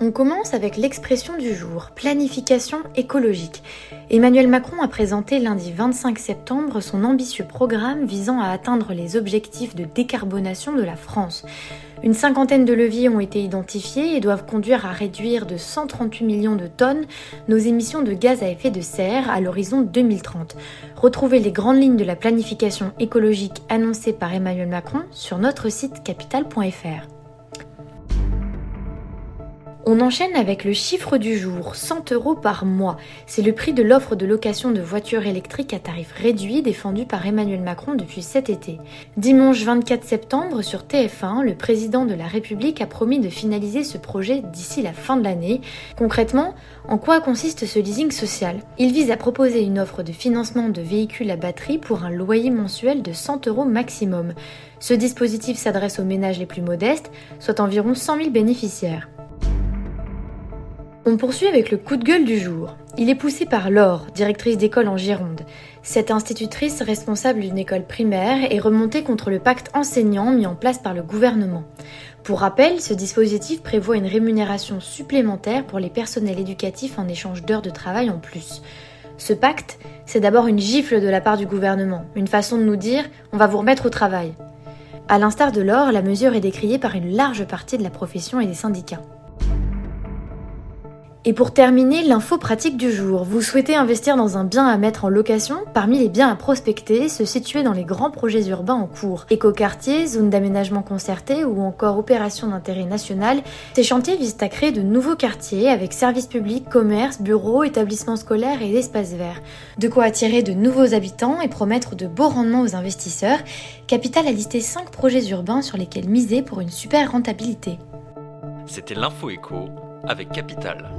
On commence avec l'expression du jour, planification écologique. Emmanuel Macron a présenté lundi 25 septembre son ambitieux programme visant à atteindre les objectifs de décarbonation de la France. Une cinquantaine de leviers ont été identifiés et doivent conduire à réduire de 138 millions de tonnes nos émissions de gaz à effet de serre à l'horizon 2030. Retrouvez les grandes lignes de la planification écologique annoncée par Emmanuel Macron sur notre site capital.fr. On enchaîne avec le chiffre du jour, 100 euros par mois. C'est le prix de l'offre de location de voitures électriques à tarif réduit défendue par Emmanuel Macron depuis cet été. Dimanche 24 septembre, sur TF1, le président de la République a promis de finaliser ce projet d'ici la fin de l'année. Concrètement, en quoi consiste ce leasing social? Il vise à proposer une offre de financement de véhicules à batterie pour un loyer mensuel de 100 euros maximum. Ce dispositif s'adresse aux ménages les plus modestes, soit environ 100 000 bénéficiaires. On poursuit avec le coup de gueule du jour. Il est poussé par Laure, directrice d'école en Gironde. Cette institutrice responsable d'une école primaire est remontée contre le pacte enseignant mis en place par le gouvernement. Pour rappel, ce dispositif prévoit une rémunération supplémentaire pour les personnels éducatifs en échange d'heures de travail en plus. Ce pacte, c'est d'abord une gifle de la part du gouvernement, une façon de nous dire on va vous remettre au travail. À l'instar de Laure, la mesure est décriée par une large partie de la profession et des syndicats. Et pour terminer, l'info pratique du jour. Vous souhaitez investir dans un bien à mettre en location? Parmi les biens à prospecter, se situer dans les grands projets urbains en cours. Écoquartier, zone d'aménagement concerté ou encore opérations d'intérêt national, ces chantiers visent à créer de nouveaux quartiers avec services publics, commerces, bureaux, établissements scolaires et espaces verts. De quoi attirer de nouveaux habitants et promettre de beaux rendements aux investisseurs. Capital a listé 5 projets urbains sur lesquels miser pour une super rentabilité. C'était l'info écho avec Capital.